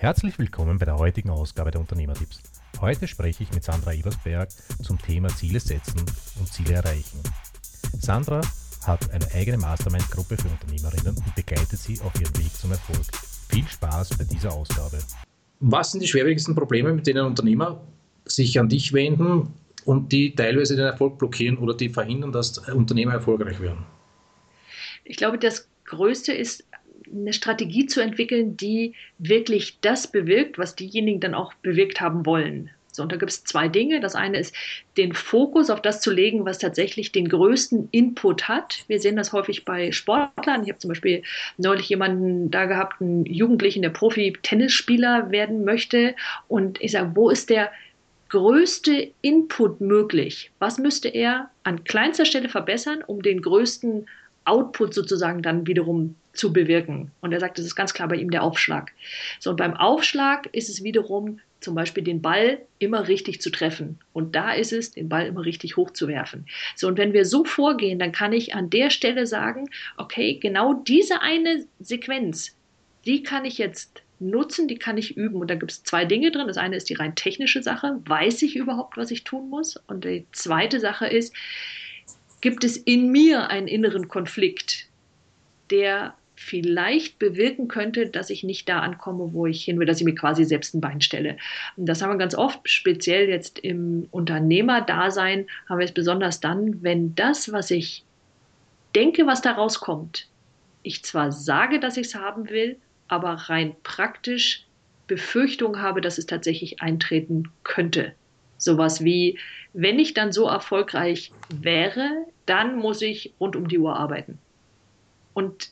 Herzlich willkommen bei der heutigen Ausgabe der Unternehmertipps. Heute spreche ich mit Sandra Ebersberg zum Thema Ziele setzen und Ziele erreichen. Sandra hat eine eigene Mastermind-Gruppe für Unternehmerinnen und begleitet sie auf ihrem Weg zum Erfolg. Viel Spaß bei dieser Ausgabe. Was sind die schwerwiegendsten Probleme, mit denen Unternehmer sich an dich wenden und die teilweise den Erfolg blockieren oder die verhindern, dass Unternehmer erfolgreich werden? Ich glaube, das Größte ist eine Strategie zu entwickeln, die wirklich das bewirkt, was diejenigen dann auch bewirkt haben wollen. So, und da gibt es zwei Dinge. Das eine ist, den Fokus auf das zu legen, was tatsächlich den größten Input hat. Wir sehen das häufig bei Sportlern. Ich habe zum Beispiel neulich jemanden da gehabt, einen Jugendlichen, der Profi-Tennisspieler werden möchte. Und ich sage, wo ist der größte Input möglich? Was müsste er an kleinster Stelle verbessern, um den größten Output sozusagen dann wiederum zu bewirken. Und er sagt, das ist ganz klar bei ihm der Aufschlag. So, und beim Aufschlag ist es wiederum zum Beispiel den Ball immer richtig zu treffen. Und da ist es, den Ball immer richtig hochzuwerfen. So, und wenn wir so vorgehen, dann kann ich an der Stelle sagen, okay, genau diese eine Sequenz, die kann ich jetzt nutzen, die kann ich üben. Und da gibt es zwei Dinge drin. Das eine ist die rein technische Sache. Weiß ich überhaupt, was ich tun muss? Und die zweite Sache ist, gibt es in mir einen inneren Konflikt, der vielleicht bewirken könnte, dass ich nicht da ankomme, wo ich hin will, dass ich mir quasi selbst ein Bein stelle. Und das haben wir ganz oft, speziell jetzt im Unternehmerdasein, haben wir es besonders dann, wenn das, was ich denke, was da rauskommt, ich zwar sage, dass ich es haben will, aber rein praktisch Befürchtung habe, dass es tatsächlich eintreten könnte. Sowas wie, wenn ich dann so erfolgreich wäre, dann muss ich rund um die Uhr arbeiten. Und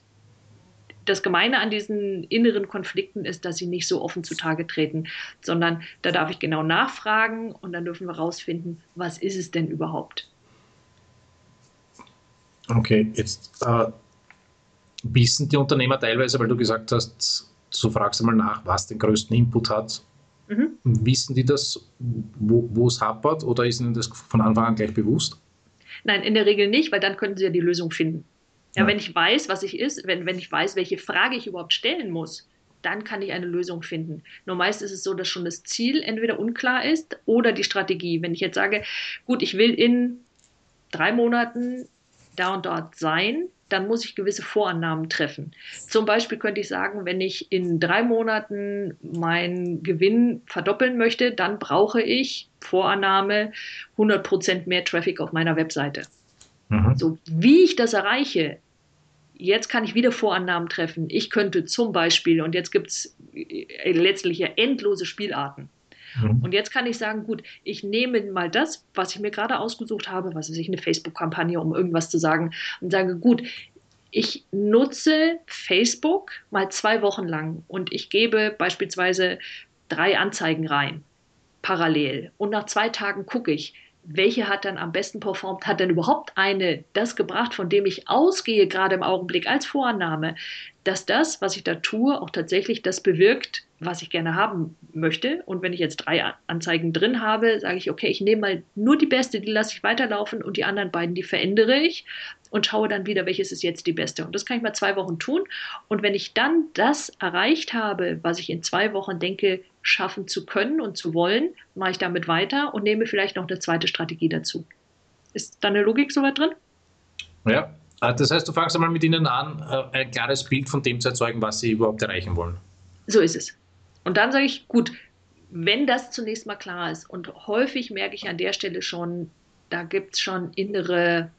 das Gemeine an diesen inneren Konflikten ist, dass sie nicht so offen zutage treten, sondern da darf ich genau nachfragen und dann dürfen wir rausfinden, was ist es denn überhaupt? Okay, jetzt äh, wissen die Unternehmer teilweise, weil du gesagt hast, du fragst einmal nach, was den größten Input hat Mhm. Wissen die das, wo es hapert oder ist ihnen das von Anfang an gleich bewusst? Nein, in der Regel nicht, weil dann können sie ja die Lösung finden. Ja, ja. wenn ich weiß, was ich ist, wenn, wenn ich weiß, welche Frage ich überhaupt stellen muss, dann kann ich eine Lösung finden. Nur meist ist es so, dass schon das Ziel entweder unklar ist oder die Strategie. Wenn ich jetzt sage, gut, ich will in drei Monaten da und dort sein, dann muss ich gewisse Vorannahmen treffen. Zum Beispiel könnte ich sagen, wenn ich in drei Monaten meinen Gewinn verdoppeln möchte, dann brauche ich Vorannahme 100 Prozent mehr Traffic auf meiner Webseite. Mhm. So, wie ich das erreiche, jetzt kann ich wieder Vorannahmen treffen. Ich könnte zum Beispiel, und jetzt gibt es äh, letztlich ja endlose Spielarten. Mhm. Und jetzt kann ich sagen, gut, ich nehme mal das, was ich mir gerade ausgesucht habe, was weiß ich, eine Facebook-Kampagne, um irgendwas zu sagen, und sage, gut, ich nutze Facebook mal zwei Wochen lang und ich gebe beispielsweise drei Anzeigen rein, parallel. Und nach zwei Tagen gucke ich, welche hat dann am besten performt, hat denn überhaupt eine das gebracht, von dem ich ausgehe, gerade im Augenblick als Vorannahme, dass das, was ich da tue, auch tatsächlich das bewirkt, was ich gerne haben möchte. Und wenn ich jetzt drei Anzeigen drin habe, sage ich, okay, ich nehme mal nur die beste, die lasse ich weiterlaufen und die anderen beiden, die verändere ich und schaue dann wieder, welches ist jetzt die beste. Und das kann ich mal zwei Wochen tun. Und wenn ich dann das erreicht habe, was ich in zwei Wochen denke, schaffen zu können und zu wollen, mache ich damit weiter und nehme vielleicht noch eine zweite Strategie dazu. Ist da eine Logik soweit drin? Ja, das heißt, du fangst einmal mit ihnen an, äh, ein klares Bild von dem zu erzeugen, was sie überhaupt erreichen wollen. So ist es. Und dann sage ich, gut, wenn das zunächst mal klar ist, und häufig merke ich an der Stelle schon, da gibt es schon innere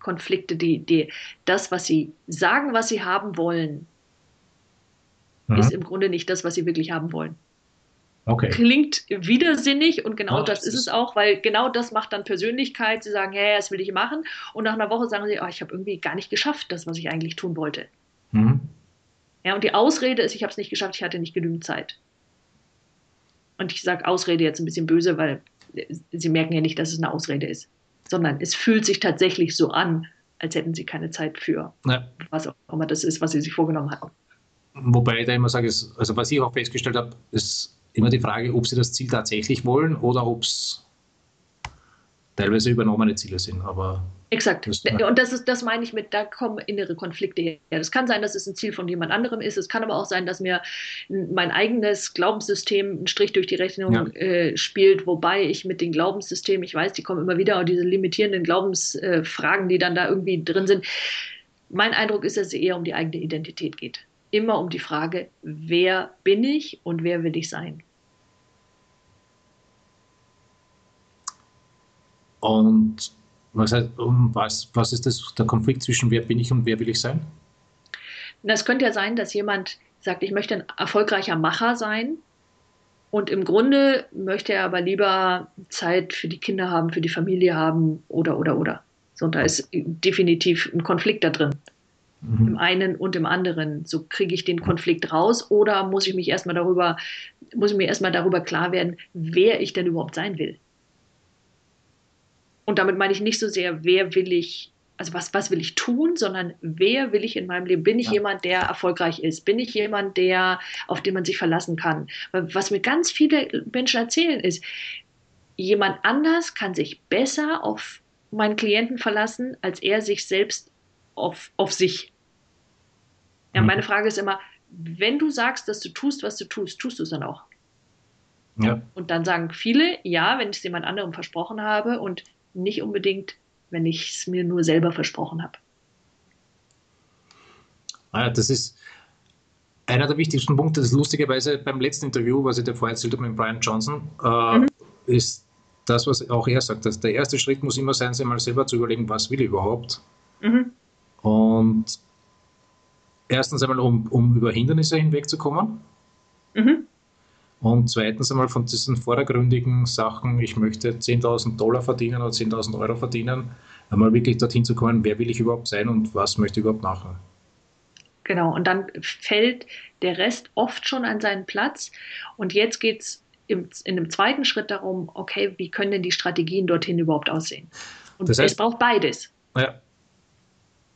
Konflikte, die, die das, was sie sagen, was sie haben wollen, mhm. ist im Grunde nicht das, was sie wirklich haben wollen. Okay. Klingt widersinnig und genau oh, das, ist es auch, weil genau das macht dann Persönlichkeit. Sie sagen, ja, das will ich machen. Und nach einer Woche sagen sie, oh, ich habe irgendwie gar nicht geschafft, das, was ich eigentlich tun wollte. Mhm. Ja, und die Ausrede ist, ich habe es nicht geschafft, ich hatte nicht genügend Zeit. Und ich sage Ausrede jetzt ein bisschen böse, weil Sie merken ja nicht, dass es eine Ausrede ist, sondern es fühlt sich tatsächlich so an, als hätten Sie keine Zeit für ja. was auch immer das ist, was Sie sich vorgenommen hatten. Wobei ich da immer sage, also was ich auch festgestellt habe, ist immer die Frage, ob Sie das Ziel tatsächlich wollen oder ob es teilweise übernommene Ziele sind, aber. Exakt. Und das ist, das meine ich mit, da kommen innere Konflikte her. Das kann sein, dass es ein Ziel von jemand anderem ist. Es kann aber auch sein, dass mir mein eigenes Glaubenssystem einen Strich durch die Rechnung ja. äh, spielt, wobei ich mit den Glaubenssystemen, ich weiß, die kommen immer wieder, diese limitierenden Glaubensfragen, äh, die dann da irgendwie drin sind. Mein Eindruck ist, dass es eher um die eigene Identität geht. Immer um die Frage, wer bin ich und wer will ich sein? Und was, heißt, was, was ist das, der Konflikt zwischen wer bin ich und wer will ich sein? Das könnte ja sein, dass jemand sagt, ich möchte ein erfolgreicher Macher sein und im Grunde möchte er aber lieber Zeit für die Kinder haben, für die Familie haben oder, oder, oder. So, und da ist definitiv ein Konflikt da drin. Mhm. Im einen und im anderen. So kriege ich den Konflikt raus oder muss ich mich erstmal darüber, muss ich mir erstmal darüber klar werden, wer ich denn überhaupt sein will. Und damit meine ich nicht so sehr, wer will ich, also was, was will ich tun, sondern wer will ich in meinem Leben? Bin ich ja. jemand, der erfolgreich ist? Bin ich jemand, der, auf den man sich verlassen kann? Was mir ganz viele Menschen erzählen ist, jemand anders kann sich besser auf meinen Klienten verlassen, als er sich selbst auf, auf sich. Ja, mhm. meine Frage ist immer, wenn du sagst, dass du tust, was du tust, tust du es dann auch? Ja. Und dann sagen viele, ja, wenn ich es jemand anderem versprochen habe und nicht unbedingt, wenn ich es mir nur selber versprochen habe. Ah, das ist einer der wichtigsten Punkte. Das ist lustigerweise beim letzten Interview, was ich dir vorher erzählt habe mit Brian Johnson, äh, mhm. ist das, was auch er sagt. Dass der erste Schritt muss immer sein, sich mal selber zu überlegen, was will ich überhaupt. Mhm. Und erstens einmal, um, um über Hindernisse hinwegzukommen. Mhm. Und zweitens einmal von diesen vordergründigen Sachen, ich möchte 10.000 Dollar verdienen oder 10.000 Euro verdienen, einmal wirklich dorthin zu kommen, wer will ich überhaupt sein und was möchte ich überhaupt machen. Genau, und dann fällt der Rest oft schon an seinen Platz. Und jetzt geht es in einem zweiten Schritt darum, okay, wie können denn die Strategien dorthin überhaupt aussehen? Und das heißt, es braucht beides. Ja.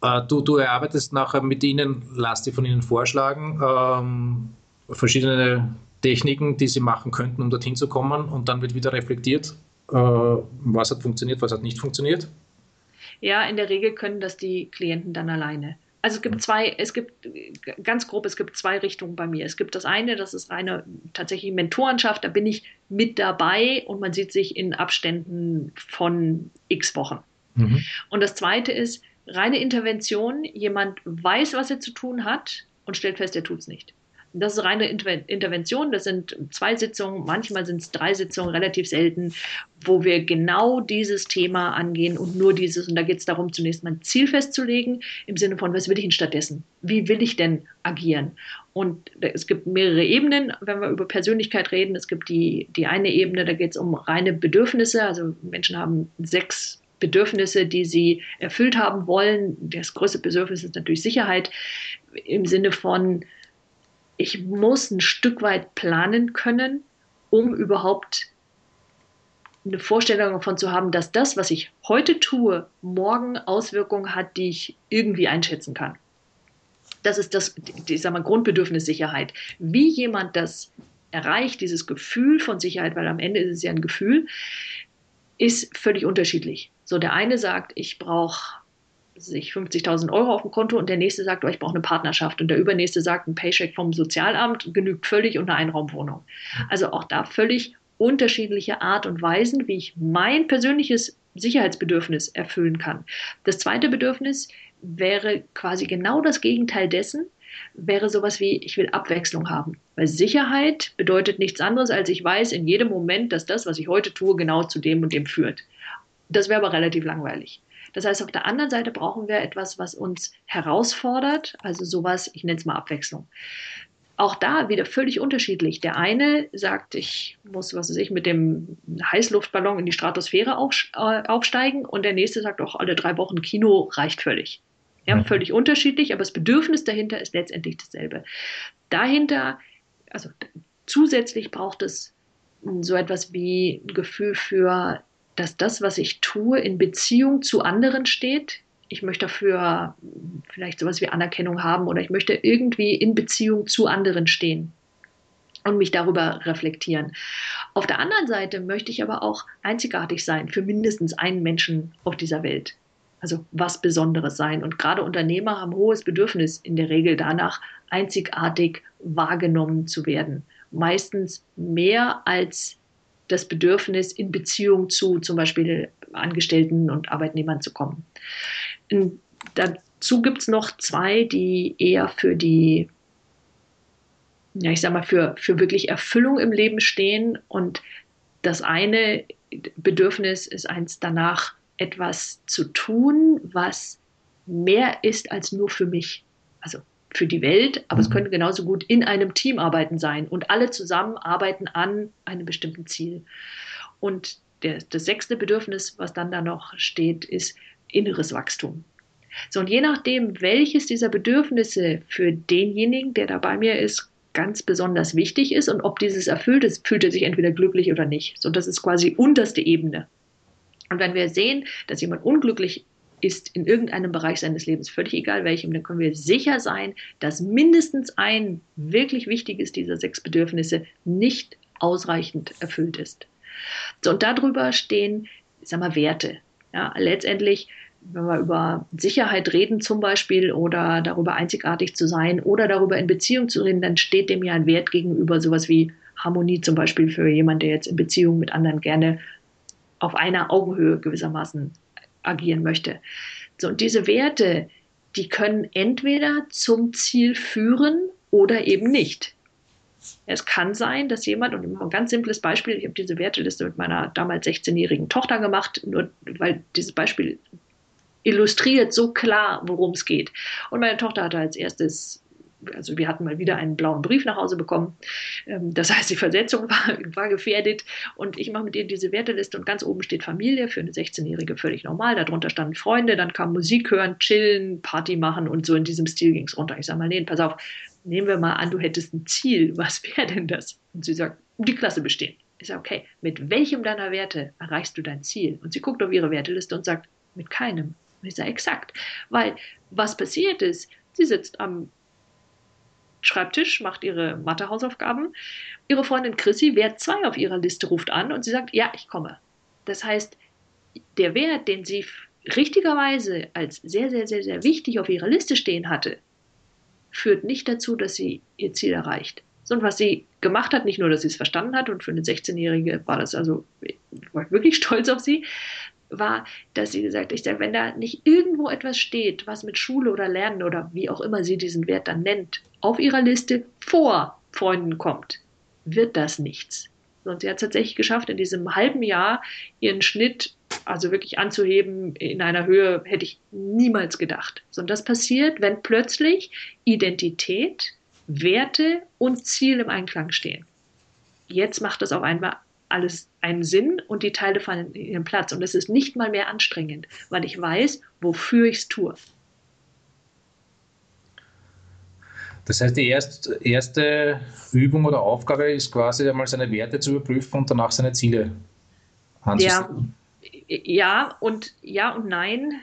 Äh, du, du erarbeitest nachher mit ihnen, lass dir von ihnen vorschlagen, ähm, verschiedene Techniken, die sie machen könnten, um dorthin zu kommen und dann wird wieder reflektiert, äh, was hat funktioniert, was hat nicht funktioniert? Ja, in der Regel können das die Klienten dann alleine. Also es gibt zwei, es gibt ganz grob, es gibt zwei Richtungen bei mir. Es gibt das eine, das ist reine tatsächlich Mentorenschaft, da bin ich mit dabei und man sieht sich in Abständen von x Wochen. Mhm. Und das zweite ist reine Intervention, jemand weiß, was er zu tun hat und stellt fest, er tut es nicht. Das ist reine Intervention. Das sind zwei Sitzungen, manchmal sind es drei Sitzungen, relativ selten, wo wir genau dieses Thema angehen und nur dieses. Und da geht es darum, zunächst mal ein Ziel festzulegen, im Sinne von, was will ich denn stattdessen? Wie will ich denn agieren? Und es gibt mehrere Ebenen, wenn wir über Persönlichkeit reden. Es gibt die, die eine Ebene, da geht es um reine Bedürfnisse. Also Menschen haben sechs Bedürfnisse, die sie erfüllt haben wollen. Das größte Bedürfnis ist natürlich Sicherheit im Sinne von, ich muss ein Stück weit planen können, um überhaupt eine Vorstellung davon zu haben, dass das, was ich heute tue, morgen Auswirkungen hat, die ich irgendwie einschätzen kann. Das ist das, ich sag mal, Grundbedürfnis Sicherheit. Wie jemand das erreicht, dieses Gefühl von Sicherheit, weil am Ende ist es ja ein Gefühl, ist völlig unterschiedlich. So, der eine sagt, ich brauche sich 50.000 Euro auf dem Konto und der nächste sagt, oh, ich brauche eine Partnerschaft und der übernächste sagt, ein Paycheck vom Sozialamt genügt völlig und eine Einraumwohnung. Also auch da völlig unterschiedliche Art und Weisen, wie ich mein persönliches Sicherheitsbedürfnis erfüllen kann. Das zweite Bedürfnis wäre quasi genau das Gegenteil dessen, wäre sowas wie, ich will Abwechslung haben. Weil Sicherheit bedeutet nichts anderes, als ich weiß in jedem Moment, dass das, was ich heute tue, genau zu dem und dem führt. Das wäre aber relativ langweilig. Das heißt, auf der anderen Seite brauchen wir etwas, was uns herausfordert, also sowas, ich nenne es mal Abwechslung. Auch da wieder völlig unterschiedlich. Der eine sagt, ich muss, was weiß ich, mit dem Heißluftballon in die Stratosphäre äh, aufsteigen und der nächste sagt auch, alle drei Wochen Kino reicht völlig. Ja, völlig unterschiedlich, aber das Bedürfnis dahinter ist letztendlich dasselbe. Dahinter, also zusätzlich braucht es so etwas wie ein Gefühl für dass das, was ich tue, in Beziehung zu anderen steht. Ich möchte dafür vielleicht sowas wie Anerkennung haben oder ich möchte irgendwie in Beziehung zu anderen stehen und mich darüber reflektieren. Auf der anderen Seite möchte ich aber auch einzigartig sein für mindestens einen Menschen auf dieser Welt. Also was Besonderes sein. Und gerade Unternehmer haben hohes Bedürfnis in der Regel danach, einzigartig wahrgenommen zu werden. Meistens mehr als das Bedürfnis, in Beziehung zu zum Beispiel Angestellten und Arbeitnehmern zu kommen. Und dazu gibt es noch zwei, die eher für die, ja, ich sag mal, für, für wirklich Erfüllung im Leben stehen. Und das eine Bedürfnis ist eins danach, etwas zu tun, was mehr ist als nur für mich. Also für die Welt, aber mhm. es könnte genauso gut in einem Team arbeiten sein und alle zusammen arbeiten an einem bestimmten Ziel. Und der, das sechste Bedürfnis, was dann da noch steht, ist inneres Wachstum. So, und je nachdem, welches dieser Bedürfnisse für denjenigen, der da bei mir ist, ganz besonders wichtig ist und ob dieses erfüllt ist, fühlt er sich entweder glücklich oder nicht. So, das ist quasi unterste Ebene. Und wenn wir sehen, dass jemand unglücklich ist in irgendeinem Bereich seines Lebens, völlig egal welchem, dann können wir sicher sein, dass mindestens ein wirklich wichtiges dieser sechs Bedürfnisse nicht ausreichend erfüllt ist. So, und darüber stehen, ich sag mal, Werte. Ja, letztendlich, wenn wir über Sicherheit reden zum Beispiel oder darüber einzigartig zu sein oder darüber in Beziehung zu reden, dann steht dem ja ein Wert gegenüber, sowas wie Harmonie zum Beispiel für jemanden, der jetzt in Beziehung mit anderen gerne auf einer Augenhöhe gewissermaßen agieren möchte. So, und diese Werte, die können entweder zum Ziel führen oder eben nicht. Es kann sein, dass jemand, und ein ganz simples Beispiel, ich habe diese Werteliste mit meiner damals 16-jährigen Tochter gemacht, nur weil dieses Beispiel illustriert so klar, worum es geht. Und meine Tochter hatte als erstes also wir hatten mal wieder einen blauen Brief nach Hause bekommen. Ähm, das heißt, die Versetzung war, war gefährdet und ich mache mit ihr diese Werteliste und ganz oben steht Familie für eine 16-Jährige völlig normal. Darunter standen Freunde, dann kam Musik hören, chillen, Party machen und so in diesem Stil ging es runter. Ich sage mal, nee, pass auf, nehmen wir mal an, du hättest ein Ziel. Was wäre denn das? Und sie sagt, die Klasse bestehen. Ich sage, okay, mit welchem deiner Werte erreichst du dein Ziel? Und sie guckt auf ihre Werteliste und sagt, mit keinem. Und ich sage, exakt. Weil was passiert ist, sie sitzt am Schreibtisch, macht ihre Mathehausaufgaben. Ihre Freundin Chrissy, Wert 2 auf ihrer Liste, ruft an und sie sagt, ja, ich komme. Das heißt, der Wert, den sie richtigerweise als sehr, sehr, sehr, sehr wichtig auf ihrer Liste stehen hatte, führt nicht dazu, dass sie ihr Ziel erreicht. Sondern was sie gemacht hat, nicht nur, dass sie es verstanden hat, und für eine 16-Jährige war das also, war wirklich stolz auf sie, war, dass sie gesagt hat, wenn da nicht irgendwo etwas steht, was mit Schule oder Lernen oder wie auch immer sie diesen Wert dann nennt, auf ihrer Liste vor Freunden kommt, wird das nichts. Und sie hat es tatsächlich geschafft, in diesem halben Jahr ihren Schnitt also wirklich anzuheben in einer Höhe, hätte ich niemals gedacht. Und das passiert, wenn plötzlich Identität, Werte und Ziel im Einklang stehen. Jetzt macht das auf einmal alles einen Sinn und die Teile fallen in ihren Platz. Und es ist nicht mal mehr anstrengend, weil ich weiß, wofür ich es tue. Das heißt, die erst, erste Übung oder Aufgabe ist quasi einmal seine Werte zu überprüfen und danach seine Ziele anzusehen. Ja, ja und ja und nein.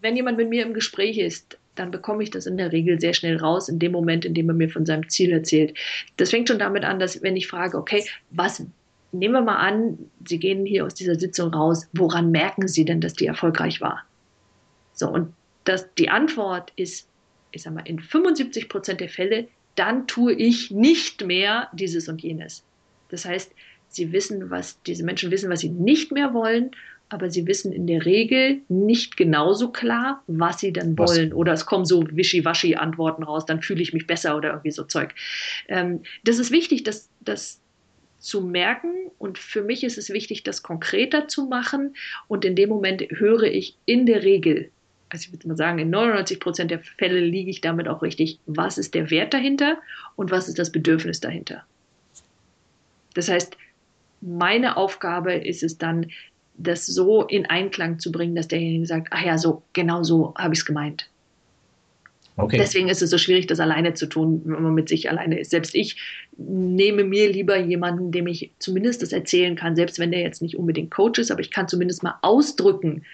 Wenn jemand mit mir im Gespräch ist, dann bekomme ich das in der Regel sehr schnell raus, in dem Moment, in dem er mir von seinem Ziel erzählt. Das fängt schon damit an, dass wenn ich frage, okay, was nehmen wir mal an, Sie gehen hier aus dieser Sitzung raus, woran merken Sie denn, dass die erfolgreich war? So, und das, die Antwort ist, ich sag mal, in 75 Prozent der Fälle, dann tue ich nicht mehr dieses und jenes. Das heißt, sie wissen, was, diese Menschen wissen, was sie nicht mehr wollen aber sie wissen in der Regel nicht genauso klar, was sie dann wollen. Was? Oder es kommen so wischiwaschi Antworten raus, dann fühle ich mich besser oder irgendwie so Zeug. Ähm, das ist wichtig, das, das zu merken und für mich ist es wichtig, das konkreter zu machen und in dem Moment höre ich in der Regel, also ich würde mal sagen, in 99 Prozent der Fälle liege ich damit auch richtig, was ist der Wert dahinter und was ist das Bedürfnis dahinter. Das heißt, meine Aufgabe ist es dann, das so in Einklang zu bringen, dass derjenige sagt, ach ja, so, genau so habe ich es gemeint. Okay. Deswegen ist es so schwierig, das alleine zu tun, wenn man mit sich alleine ist. Selbst ich nehme mir lieber jemanden, dem ich zumindest das erzählen kann, selbst wenn der jetzt nicht unbedingt Coach ist, aber ich kann zumindest mal ausdrücken,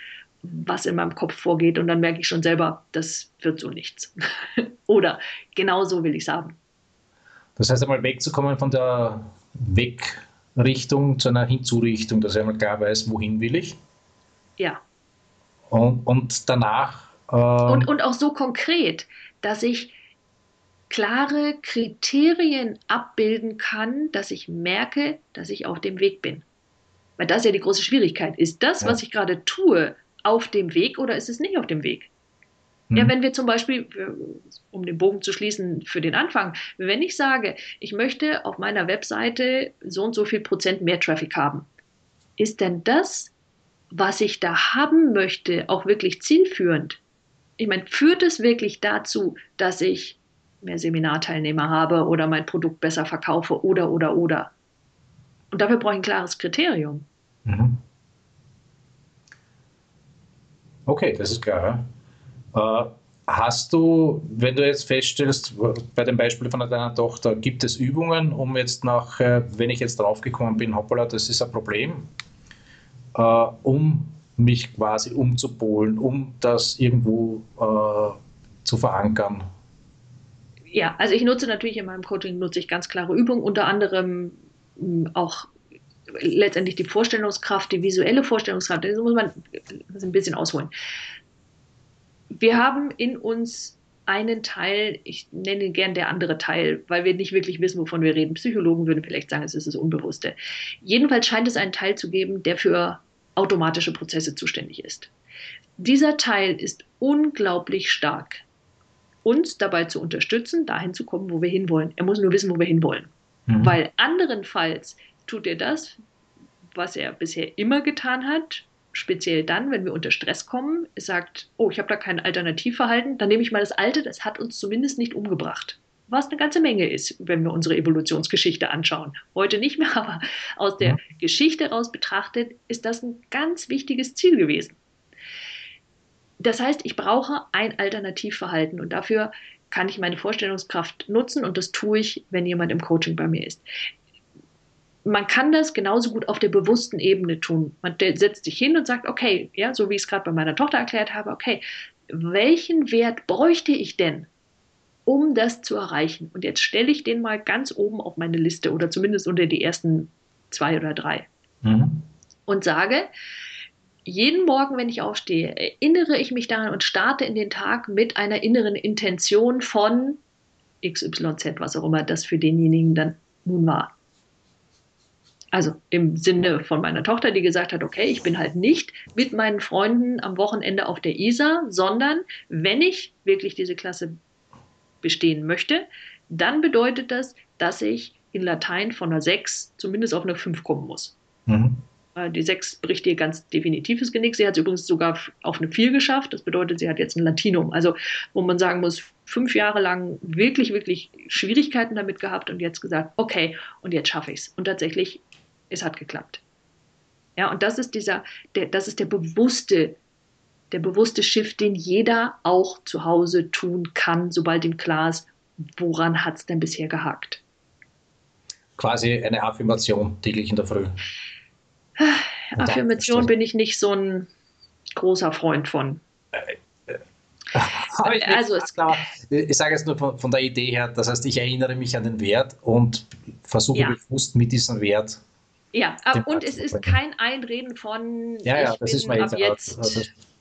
was in meinem Kopf vorgeht und dann merke ich schon selber, das wird so nichts. Oder genau so will ich es haben. Das heißt einmal wegzukommen von der weg Richtung zu einer Hinzurichtung, dass ich einmal klar weiß, wohin will ich. Ja. Und, und danach. Äh, und, und auch so konkret, dass ich klare Kriterien abbilden kann, dass ich merke, dass ich auf dem Weg bin. Weil das ja die große Schwierigkeit. Ist das, ja. was ich gerade tue, auf dem Weg oder ist es nicht auf dem Weg? Hm. Ja, wenn wir zum Beispiel, um den Bogen zu schließen für den Anfang, wenn ich sage, ich möchte auf meiner Webseite so und so viel Prozent mehr Traffic haben, ist denn das, was ich da haben möchte, auch wirklich zielführend? Ich meine, führt es wirklich dazu, dass ich mehr Seminarteilnehmer habe oder mein Produkt besser verkaufe oder, oder, oder. Und dafür brauche ich ein klares Kriterium. Mhm. Okay, das ist klar. Äh, hast du, wenn du jetzt feststellst, bei dem Beispiel von deiner Tochter, gibt es Übungen, um jetzt nach, äh, wenn ich jetzt draufgekommen bin, hoppala, das ist ein Problem, äh, um mich quasi umzupolen, um das irgendwo äh, zu verankern? ja, also ich nutze natürlich in meinem Coaching nutze ich ganz klare Übungen, unter anderem hm, auch letztendlich die Vorstellungskraft, die visuelle Vorstellungskraft. Das muss man ein bisschen ausholen. Wir haben in uns einen Teil, ich nenne ihn gern der andere Teil, weil wir nicht wirklich wissen, wovon wir reden. Psychologen würden vielleicht sagen, es ist das Unbewusste. Jedenfalls scheint es einen Teil zu geben, der für automatische Prozesse zuständig ist. Dieser Teil ist unglaublich stark uns dabei zu unterstützen, dahin zu kommen, wo wir hinwollen. Er muss nur wissen, wo wir hinwollen. Mhm. Weil anderenfalls tut er das, was er bisher immer getan hat, speziell dann, wenn wir unter Stress kommen, er sagt, oh, ich habe da kein Alternativverhalten, dann nehme ich mal das alte, das hat uns zumindest nicht umgebracht. Was eine ganze Menge ist, wenn wir unsere Evolutionsgeschichte anschauen. Heute nicht mehr, aber aus der ja. Geschichte heraus betrachtet, ist das ein ganz wichtiges Ziel gewesen. Das heißt, ich brauche ein Alternativverhalten und dafür kann ich meine Vorstellungskraft nutzen und das tue ich, wenn jemand im Coaching bei mir ist. Man kann das genauso gut auf der bewussten Ebene tun. Man setzt sich hin und sagt, okay, ja, so wie ich es gerade bei meiner Tochter erklärt habe, okay, welchen Wert bräuchte ich denn, um das zu erreichen? Und jetzt stelle ich den mal ganz oben auf meine Liste oder zumindest unter die ersten zwei oder drei. Mhm. Und sage, jeden Morgen, wenn ich aufstehe, erinnere ich mich daran und starte in den Tag mit einer inneren Intention von XYZ, was auch immer das für denjenigen dann nun war. Also im Sinne von meiner Tochter, die gesagt hat, okay, ich bin halt nicht mit meinen Freunden am Wochenende auf der ISA, sondern wenn ich wirklich diese Klasse bestehen möchte, dann bedeutet das, dass ich in Latein von einer 6 zumindest auf eine 5 kommen muss. Mhm. Äh, die 6 bricht ihr ganz definitives Genick. Sie hat es übrigens sogar auf eine 4 geschafft. Das bedeutet, sie hat jetzt ein Latinum. Also, wo man sagen muss, fünf Jahre lang wirklich, wirklich Schwierigkeiten damit gehabt und jetzt gesagt, okay, und jetzt schaffe ich es. Und tatsächlich, es hat geklappt. Ja, und das ist dieser, der, das ist der bewusste, der bewusste Shift, den jeder auch zu Hause tun kann, sobald ihm klar ist, woran hat es denn bisher gehakt. Quasi eine Affirmation täglich in der Früh. Affirmation bin ich nicht so ein großer Freund von. ich also es, klar. Ich sage es nur von, von, der Idee her, das heißt, ich erinnere mich an den Wert und versuche ja. bewusst mit diesem Wert. Ja, und es ist kein Einreden von ja, ja, ich bin ab jetzt,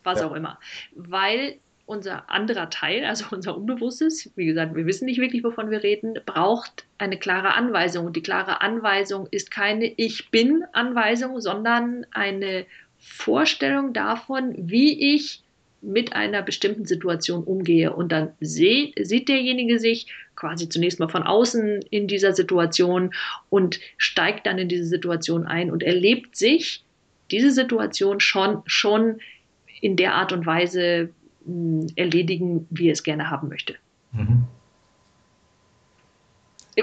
was ja. auch immer. Weil unser anderer Teil, also unser Unbewusstes, wie gesagt, wir wissen nicht wirklich, wovon wir reden, braucht eine klare Anweisung. Und die klare Anweisung ist keine Ich bin Anweisung, sondern eine Vorstellung davon, wie ich mit einer bestimmten Situation umgehe. Und dann seh, sieht derjenige sich quasi zunächst mal von außen in dieser Situation und steigt dann in diese Situation ein und erlebt sich diese Situation schon, schon in der Art und Weise, erledigen, wie er es gerne haben möchte. Mhm.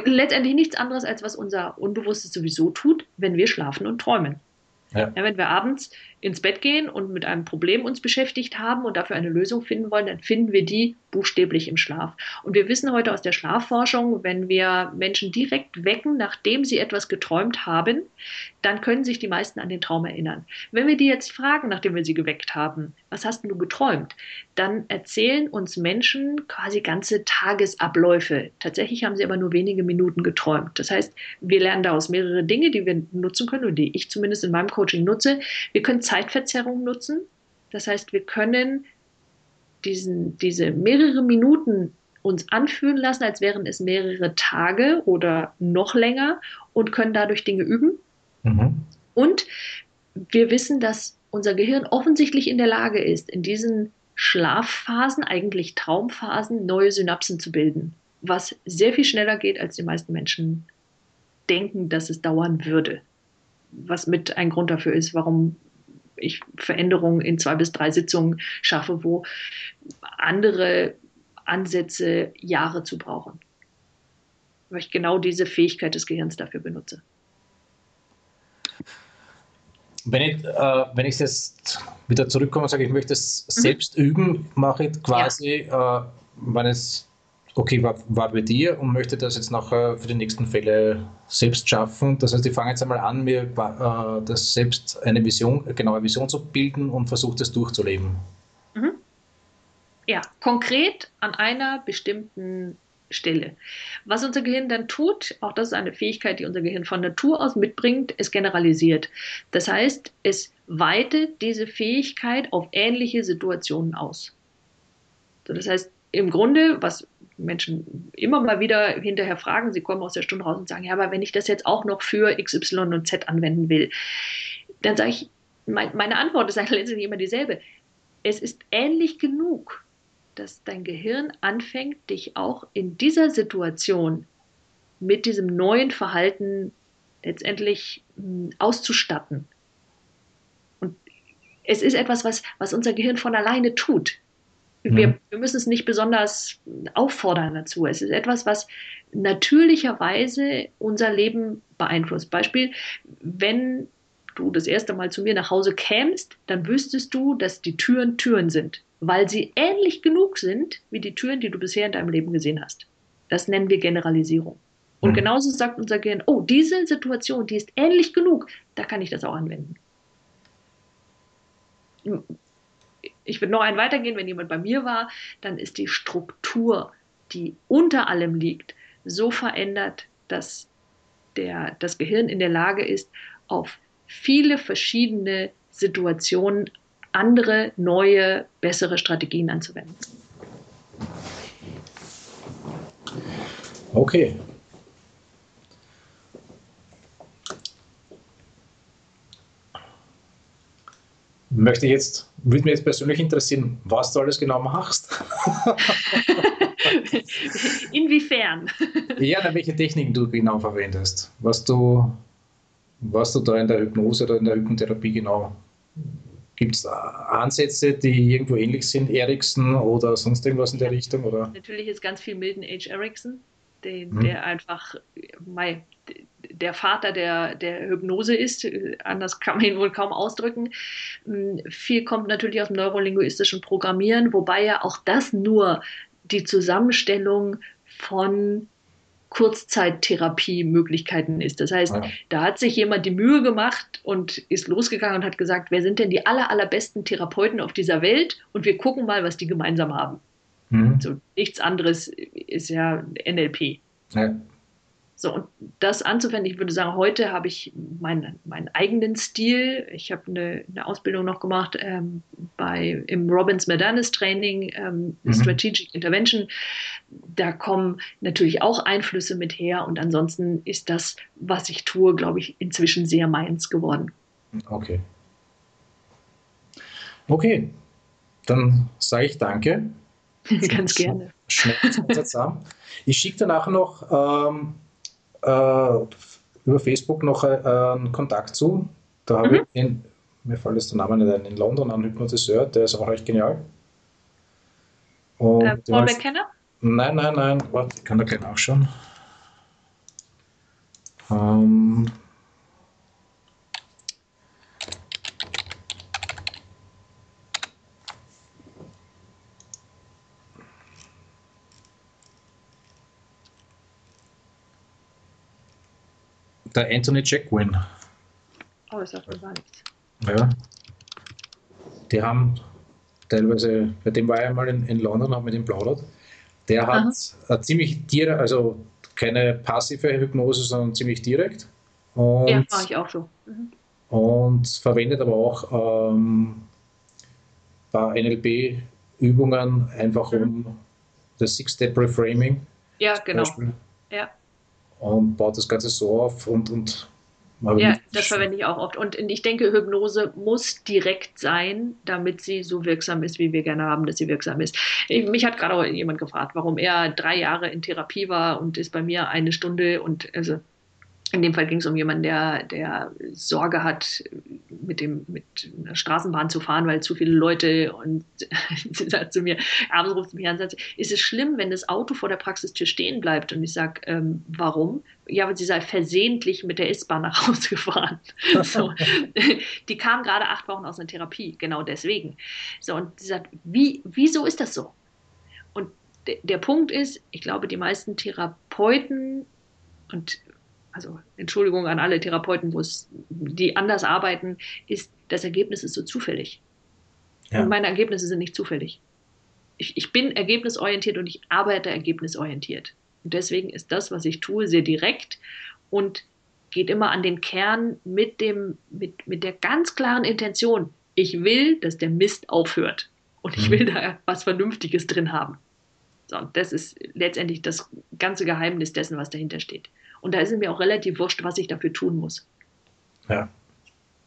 Letztendlich nichts anderes, als was unser Unbewusstes sowieso tut, wenn wir schlafen und träumen. Ja. Ja, wenn wir abends ins Bett gehen und mit einem Problem uns beschäftigt haben und dafür eine Lösung finden wollen, dann finden wir die buchstäblich im Schlaf. Und wir wissen heute aus der Schlafforschung, wenn wir Menschen direkt wecken, nachdem sie etwas geträumt haben, dann können sich die meisten an den Traum erinnern. Wenn wir die jetzt fragen, nachdem wir sie geweckt haben, was hast du geträumt? Dann erzählen uns Menschen quasi ganze Tagesabläufe. Tatsächlich haben sie aber nur wenige Minuten geträumt. Das heißt, wir lernen daraus mehrere Dinge, die wir nutzen können und die ich zumindest in meinem Coaching nutze. Wir können Zeitverzerrung nutzen. Das heißt, wir können diesen, diese mehrere Minuten uns anfühlen lassen, als wären es mehrere Tage oder noch länger und können dadurch Dinge üben. Mhm. Und wir wissen, dass unser Gehirn offensichtlich in der Lage ist, in diesen Schlafphasen, eigentlich Traumphasen, neue Synapsen zu bilden, was sehr viel schneller geht, als die meisten Menschen denken, dass es dauern würde. Was mit ein Grund dafür ist, warum ich Veränderungen in zwei bis drei Sitzungen schaffe, wo andere Ansätze Jahre zu brauchen. Weil ich genau diese Fähigkeit des Gehirns dafür benutze. Wenn ich, äh, wenn ich jetzt wieder zurückkomme und sage, ich möchte es mhm. selbst üben, mache ich quasi, ja. äh, wenn es okay war, war bei dir und möchte das jetzt nachher für die nächsten Fälle selbst schaffen. Das heißt, ich fange jetzt einmal an, mir äh, das selbst eine Vision, eine genaue Vision zu bilden und versuche das durchzuleben. Mhm. Ja, konkret an einer bestimmten Stelle. Was unser Gehirn dann tut, auch das ist eine Fähigkeit, die unser Gehirn von Natur aus mitbringt, es generalisiert. Das heißt, es weitet diese Fähigkeit auf ähnliche Situationen aus. So, das heißt, im Grunde, was Menschen immer mal wieder hinterher fragen, sie kommen aus der Stunde raus und sagen, ja, aber wenn ich das jetzt auch noch für X, Y und Z anwenden will, dann sage ich, mein, meine Antwort ist eigentlich letztendlich immer dieselbe. Es ist ähnlich genug, dass dein Gehirn anfängt, dich auch in dieser Situation mit diesem neuen Verhalten letztendlich hm, auszustatten. Und es ist etwas, was, was unser Gehirn von alleine tut. Wir, mhm. wir, müssen es nicht besonders auffordern dazu. Es ist etwas, was natürlicherweise unser Leben beeinflusst. Beispiel, wenn du das erste Mal zu mir nach Hause kämst, dann wüsstest du, dass die Türen Türen sind, weil sie ähnlich genug sind wie die Türen, die du bisher in deinem Leben gesehen hast. Das nennen wir Generalisierung. Und mhm. genauso sagt unser Gehirn, oh, diese Situation, die ist ähnlich genug, da kann ich das auch anwenden ich würde noch einen weitergehen, wenn jemand bei mir war, dann ist die Struktur, die unter allem liegt, so verändert, dass der, das Gehirn in der Lage ist, auf viele verschiedene Situationen andere, neue, bessere Strategien anzuwenden. Okay, möchte ich jetzt, würde mich jetzt persönlich interessieren, was du alles genau machst. Inwiefern? ja, welche Techniken du genau verwendest. Was du, was du da in der Hypnose oder in der Hypnotherapie genau Gibt es Ansätze, die irgendwo ähnlich sind, Ericsson oder sonst irgendwas in der Richtung? Oder? Natürlich ist ganz viel Milton H. Erickson, den, hm. der einfach, mei, der Vater der, der Hypnose ist. Anders kann man ihn wohl kaum ausdrücken. Hm, viel kommt natürlich aus dem neurolinguistischen Programmieren, wobei ja auch das nur die Zusammenstellung von Kurzzeittherapie-Möglichkeiten ist. Das heißt, ja. da hat sich jemand die Mühe gemacht und ist losgegangen und hat gesagt, wer sind denn die aller, allerbesten Therapeuten auf dieser Welt? Und wir gucken mal, was die gemeinsam haben. Mhm. So, nichts anderes ist ja NLP. Ja. So, und das anzuwenden, ich würde sagen, heute habe ich meinen, meinen eigenen Stil. Ich habe eine, eine Ausbildung noch gemacht ähm, bei, im Robbins Medanis Training, ähm, mhm. Strategic Intervention. Da kommen natürlich auch Einflüsse mit her und ansonsten ist das, was ich tue, glaube ich, inzwischen sehr meins geworden. Okay. Okay, dann sage ich danke. Ganz gerne. Schnell Ich schicke danach noch ähm, äh, über Facebook noch äh, einen Kontakt zu. Da habe mhm. ich, in, mir fällt jetzt der Name nicht ein, in London einen Hypnotiseur, der ist auch recht genial. Und äh, Paul McKenna? Nein, nein, nein, warte, ich kann da gleich nachschauen. Ähm, der Anthony Jackwin. Oh, das sagt mir gar nichts. Ja. Die haben teilweise, bei dem war ich einmal in, in London, habe mit ihm plaudert. Der hat Aha. ziemlich direkt, also keine passive Hypnose, sondern ziemlich direkt. Und, ja, mache ich auch so. Mhm. Und verwendet aber auch ähm, ein paar NLP-Übungen einfach mhm. um das Six-Step-Reframing. Ja, genau. Ja. Und baut das Ganze so auf und, und ja, das verwende ich auch oft. Und ich denke, Hypnose muss direkt sein, damit sie so wirksam ist, wie wir gerne haben, dass sie wirksam ist. Mich hat gerade auch jemand gefragt, warum er drei Jahre in Therapie war und ist bei mir eine Stunde und also in dem Fall ging es um jemanden, der, der Sorge hat, mit, dem, mit einer Straßenbahn zu fahren, weil zu viele Leute und sie sagt zu mir, abends ruft sie mich an und sagt, ist es schlimm, wenn das Auto vor der Praxistür stehen bleibt? Und ich sage, ähm, warum? Ja, weil sie sei versehentlich mit der S-Bahn nach Hause gefahren. so. Die kam gerade acht Wochen aus einer Therapie, genau deswegen. So, und sie sagt, wie, wieso ist das so? Und der Punkt ist, ich glaube, die meisten Therapeuten und also Entschuldigung an alle Therapeuten, wo es, die anders arbeiten, ist, das Ergebnis ist so zufällig. Ja. Und meine Ergebnisse sind nicht zufällig. Ich, ich bin ergebnisorientiert und ich arbeite ergebnisorientiert. Und deswegen ist das, was ich tue, sehr direkt und geht immer an den Kern mit, dem, mit, mit der ganz klaren Intention. Ich will, dass der Mist aufhört. Und ich mhm. will da was Vernünftiges drin haben. So, das ist letztendlich das ganze Geheimnis dessen, was dahinter steht. Und da ist es mir auch relativ wurscht, was ich dafür tun muss. Ja.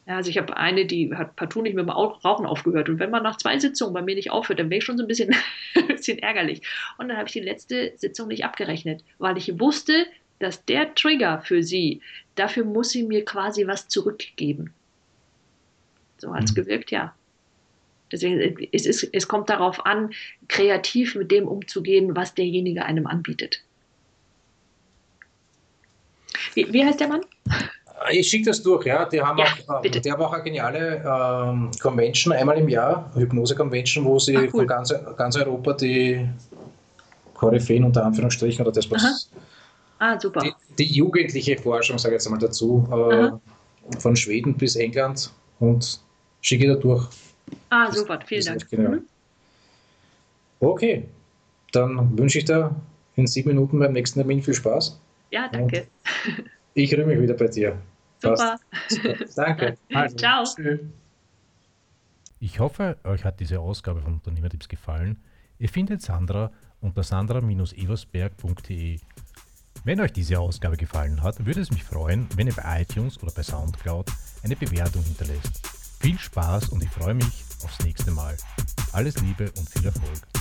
ja also ich habe eine, die hat partout nicht mit dem Rauchen aufgehört. Und wenn man nach zwei Sitzungen bei mir nicht aufhört, dann wäre ich schon so ein bisschen, ein bisschen ärgerlich. Und dann habe ich die letzte Sitzung nicht abgerechnet, weil ich wusste, dass der Trigger für sie, dafür muss sie mir quasi was zurückgeben. So hat es mhm. gewirkt, ja. Deswegen, es, ist, es kommt darauf an, kreativ mit dem umzugehen, was derjenige einem anbietet. Wie, wie heißt der Mann? Ich schicke das durch, ja. Die haben ja, auch, äh, die haben auch eine geniale ähm, Convention einmal im Jahr, Hypnose-Convention, wo sie Ach, cool. von ganz, ganz Europa die Koryphäen unter Anführungsstrichen oder das, was ah, super. Die, die, jugendliche Forschung, sage ich jetzt einmal dazu, äh, von Schweden bis England und schicke da durch. Ah, super, vielen Dank. Genau. Mhm. Okay, dann wünsche ich dir in sieben Minuten beim nächsten Termin viel Spaß. Ja, danke. Und ich rühre mich wieder bei dir. Super. Danke. Also, Ciao. Tschüss. Ich hoffe, euch hat diese Ausgabe von Unternehmertipps gefallen. Ihr findet Sandra unter sandra-eversberg.de. Wenn euch diese Ausgabe gefallen hat, würde es mich freuen, wenn ihr bei iTunes oder bei Soundcloud eine Bewertung hinterlässt. Viel Spaß und ich freue mich aufs nächste Mal. Alles Liebe und viel Erfolg.